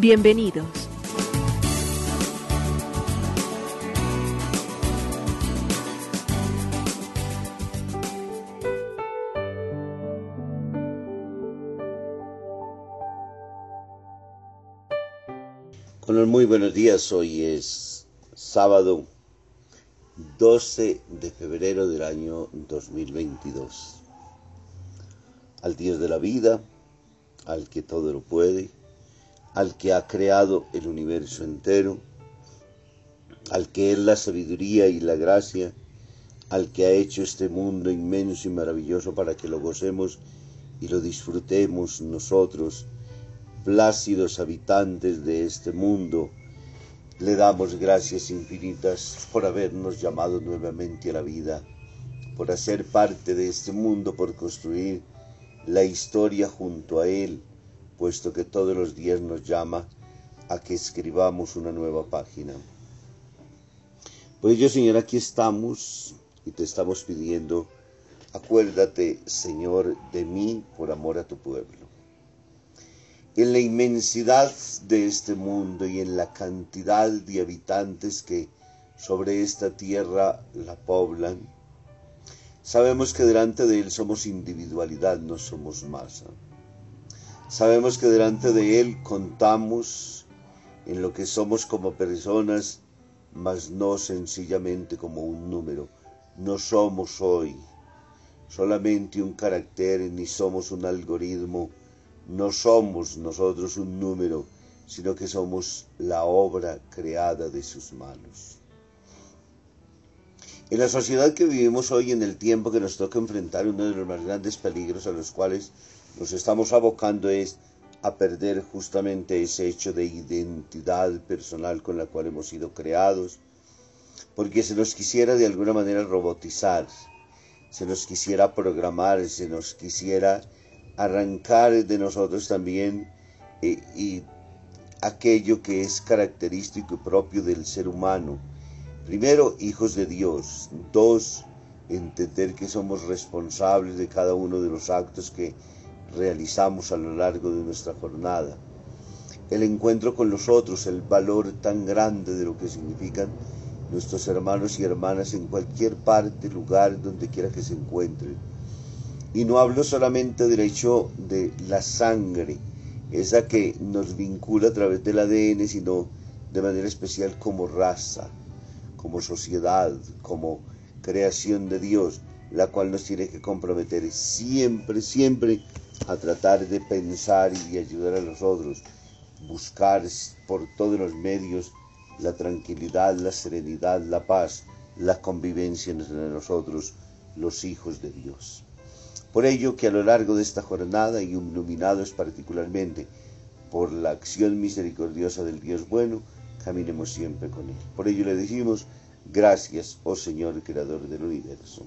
Bienvenidos. Muy buenos días, hoy es sábado 12 de febrero del año 2022. Al Dios de la vida, al que todo lo puede, al que ha creado el universo entero, al que es la sabiduría y la gracia, al que ha hecho este mundo inmenso y maravilloso para que lo gocemos y lo disfrutemos nosotros, plácidos habitantes de este mundo, le damos gracias infinitas por habernos llamado nuevamente a la vida, por hacer parte de este mundo, por construir la historia junto a Él, puesto que todos los días nos llama a que escribamos una nueva página. Por ello, Señor, aquí estamos y te estamos pidiendo, acuérdate, Señor, de mí por amor a tu pueblo en la inmensidad de este mundo y en la cantidad de habitantes que sobre esta tierra la poblan, sabemos que delante de Él somos individualidad, no somos masa. Sabemos que delante de Él contamos en lo que somos como personas, mas no sencillamente como un número. No somos hoy solamente un carácter ni somos un algoritmo no somos nosotros un número, sino que somos la obra creada de sus manos. En la sociedad que vivimos hoy, en el tiempo que nos toca enfrentar uno de los más grandes peligros a los cuales nos estamos abocando es a perder justamente ese hecho de identidad personal con la cual hemos sido creados, porque se nos quisiera de alguna manera robotizar, se nos quisiera programar, se nos quisiera arrancar de nosotros también eh, y aquello que es característico y propio del ser humano. Primero, hijos de Dios. Dos, entender que somos responsables de cada uno de los actos que realizamos a lo largo de nuestra jornada. El encuentro con los otros, el valor tan grande de lo que significan nuestros hermanos y hermanas en cualquier parte, lugar, donde quiera que se encuentren y no hablo solamente del hecho de la sangre, esa que nos vincula a través del ADN, sino de manera especial como raza, como sociedad, como creación de Dios, la cual nos tiene que comprometer siempre, siempre a tratar de pensar y ayudar a los otros, buscar por todos los medios la tranquilidad, la serenidad, la paz, la convivencia entre nosotros, los hijos de Dios. Por ello que a lo largo de esta jornada, y iluminados particularmente por la acción misericordiosa del Dios bueno, caminemos siempre con Él. Por ello le decimos, gracias, oh Señor, Creador del universo.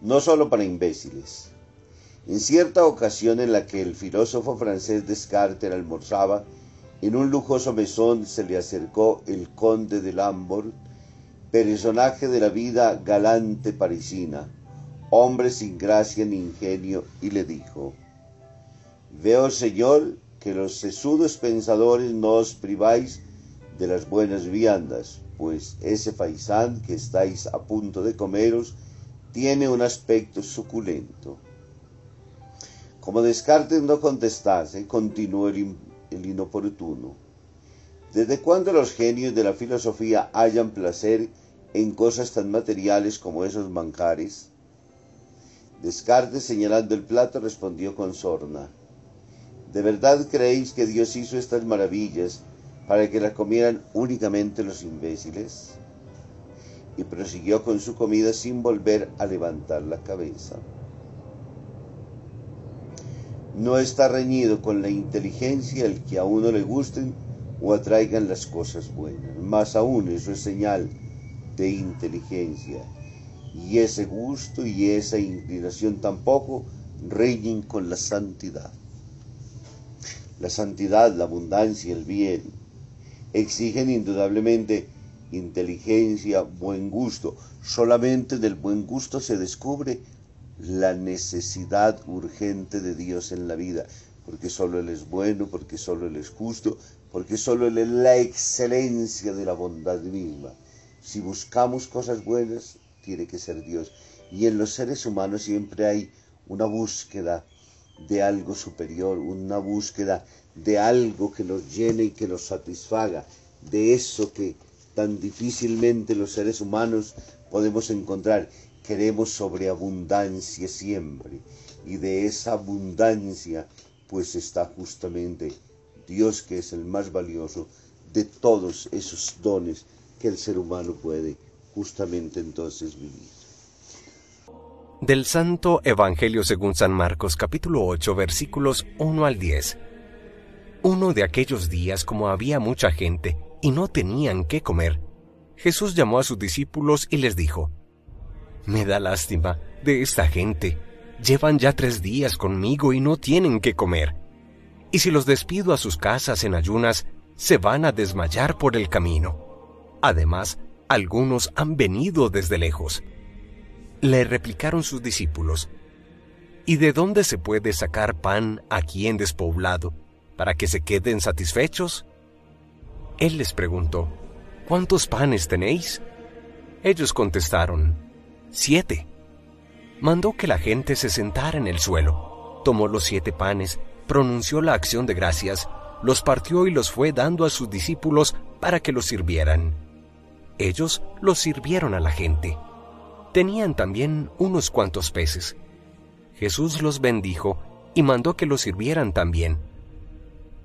No solo para imbéciles. En cierta ocasión en la que el filósofo francés Descartes almorzaba, en un lujoso mesón se le acercó el conde de Lambert, personaje de la vida galante parisina, hombre sin gracia ni ingenio, y le dijo, Veo, señor, que los sesudos pensadores no os priváis de las buenas viandas, pues ese faisán que estáis a punto de comeros tiene un aspecto suculento. Como Descartes no contestase, continuó el, el inoportuno. ¿Desde cuándo los genios de la filosofía hallan placer en cosas tan materiales como esos manjares? Descartes, señalando el plato, respondió con sorna. ¿De verdad creéis que Dios hizo estas maravillas para que las comieran únicamente los imbéciles? Y prosiguió con su comida sin volver a levantar la cabeza. No está reñido con la inteligencia el que a uno le gusten o atraigan las cosas buenas. Más aún eso es señal de inteligencia. Y ese gusto y esa inclinación tampoco reñen con la santidad. La santidad, la abundancia, el bien exigen indudablemente inteligencia, buen gusto. Solamente del buen gusto se descubre la necesidad urgente de Dios en la vida, porque solo Él es bueno, porque solo Él es justo, porque solo Él es la excelencia de la bondad misma. Si buscamos cosas buenas, tiene que ser Dios. Y en los seres humanos siempre hay una búsqueda de algo superior, una búsqueda de algo que nos llene y que nos satisfaga, de eso que tan difícilmente los seres humanos podemos encontrar queremos sobreabundancia siempre. Y de esa abundancia pues está justamente Dios que es el más valioso de todos esos dones que el ser humano puede justamente entonces vivir. Del Santo Evangelio según San Marcos capítulo 8 versículos 1 al 10. Uno de aquellos días como había mucha gente y no tenían qué comer, Jesús llamó a sus discípulos y les dijo, me da lástima de esta gente. Llevan ya tres días conmigo y no tienen que comer. Y si los despido a sus casas en ayunas, se van a desmayar por el camino. Además, algunos han venido desde lejos. Le replicaron sus discípulos, ¿Y de dónde se puede sacar pan aquí en despoblado para que se queden satisfechos? Él les preguntó, ¿cuántos panes tenéis? Ellos contestaron, siete. Mandó que la gente se sentara en el suelo, tomó los siete panes, pronunció la acción de gracias, los partió y los fue dando a sus discípulos para que los sirvieran. Ellos los sirvieron a la gente. Tenían también unos cuantos peces. Jesús los bendijo y mandó que los sirvieran también.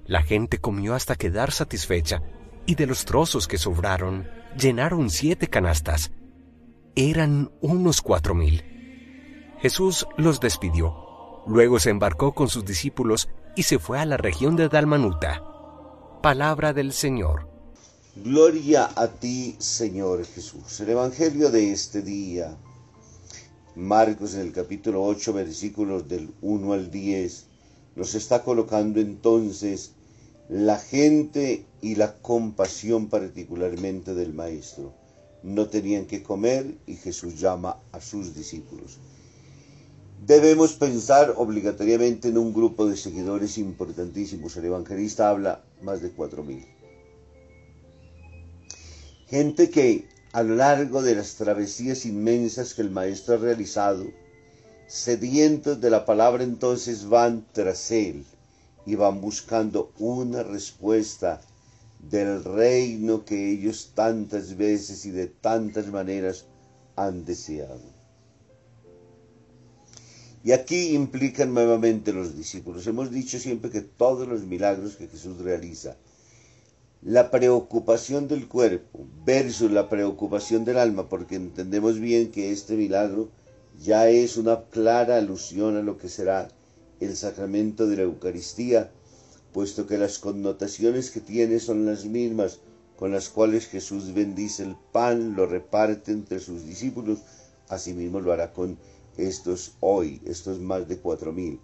La gente comió hasta quedar satisfecha, y de los trozos que sobraron, llenaron siete canastas eran unos cuatro mil. Jesús los despidió. Luego se embarcó con sus discípulos y se fue a la región de Dalmanuta. Palabra del Señor. Gloria a ti, Señor Jesús. El Evangelio de este día, Marcos en el capítulo 8, versículos del 1 al 10, nos está colocando entonces la gente y la compasión particularmente del Maestro no tenían que comer y Jesús llama a sus discípulos. Debemos pensar obligatoriamente en un grupo de seguidores importantísimos. El evangelista habla más de cuatro mil. Gente que a lo largo de las travesías inmensas que el maestro ha realizado, sedientos de la palabra entonces van tras él y van buscando una respuesta del reino que ellos tantas veces y de tantas maneras han deseado. Y aquí implican nuevamente los discípulos. Hemos dicho siempre que todos los milagros que Jesús realiza, la preocupación del cuerpo versus la preocupación del alma, porque entendemos bien que este milagro ya es una clara alusión a lo que será el sacramento de la Eucaristía, puesto que las connotaciones que tiene son las mismas con las cuales Jesús bendice el pan, lo reparte entre sus discípulos, asimismo lo hará con estos hoy, estos más de cuatro mil,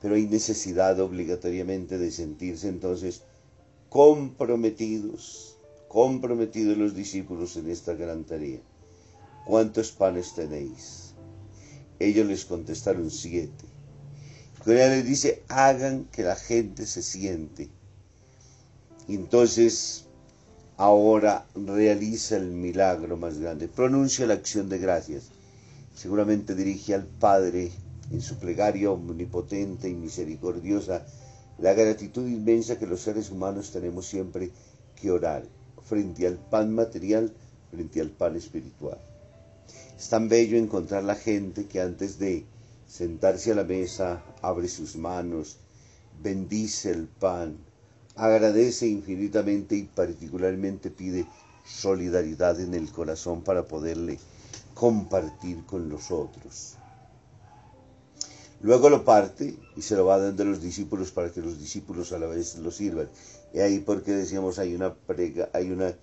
pero hay necesidad obligatoriamente de sentirse entonces comprometidos, comprometidos los discípulos en esta gran tarea. ¿Cuántos panes tenéis? Ellos les contestaron siete. Corea les dice, hagan que la gente se siente. Entonces, ahora realiza el milagro más grande, pronuncia la acción de gracias. Seguramente dirige al Padre en su plegaria omnipotente y misericordiosa la gratitud inmensa que los seres humanos tenemos siempre que orar frente al pan material, frente al pan espiritual. Es tan bello encontrar la gente que antes de sentarse a la mesa abre sus manos, bendice el pan, agradece infinitamente y particularmente pide solidaridad en el corazón para poderle compartir con los otros. Luego lo parte y se lo va dando a los discípulos para que los discípulos a la vez lo sirvan. Y ahí porque decíamos hay una prega, hay una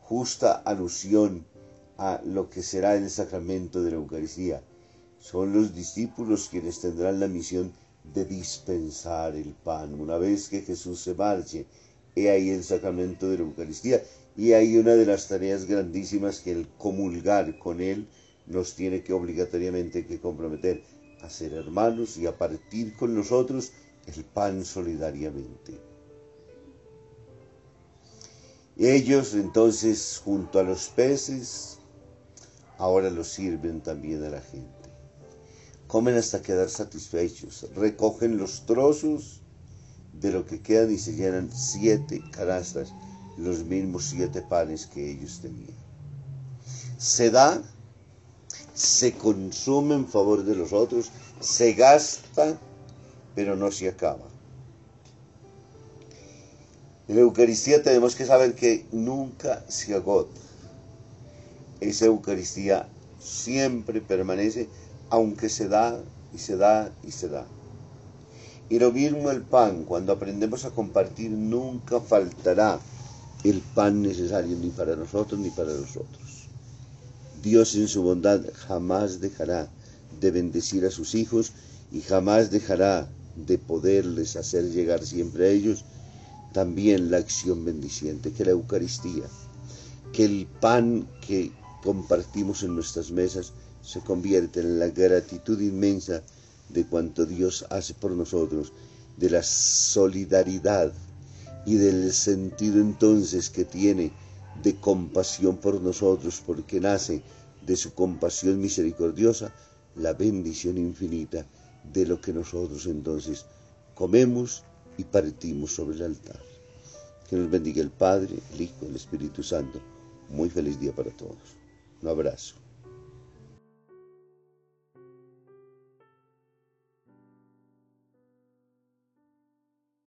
justa alusión a lo que será el sacramento de la Eucaristía. Son los discípulos quienes tendrán la misión de dispensar el pan. Una vez que Jesús se marche, he ahí el sacramento de la Eucaristía. Y hay una de las tareas grandísimas que el comulgar con Él nos tiene que obligatoriamente que comprometer a ser hermanos y a partir con nosotros el pan solidariamente. Ellos entonces, junto a los peces, ahora los sirven también a la gente. Comen hasta quedar satisfechos, recogen los trozos de lo que quedan y se llenan siete canastas, los mismos siete panes que ellos tenían. Se da se consume en favor de los otros, se gasta, pero no se acaba. En la Eucaristía tenemos que saber que nunca se agota. Esa Eucaristía siempre permanece, aunque se da y se da y se da. Y lo mismo el pan, cuando aprendemos a compartir, nunca faltará el pan necesario ni para nosotros ni para los otros. Dios en su bondad jamás dejará de bendecir a sus hijos y jamás dejará de poderles hacer llegar siempre a ellos también la acción bendiciente, que la Eucaristía, que el pan que compartimos en nuestras mesas se convierte en la gratitud inmensa de cuanto Dios hace por nosotros, de la solidaridad y del sentido entonces que tiene de compasión por nosotros, porque nace de su compasión misericordiosa la bendición infinita de lo que nosotros entonces comemos y partimos sobre el altar. Que nos bendiga el Padre, el Hijo, el Espíritu Santo. Muy feliz día para todos. Un abrazo.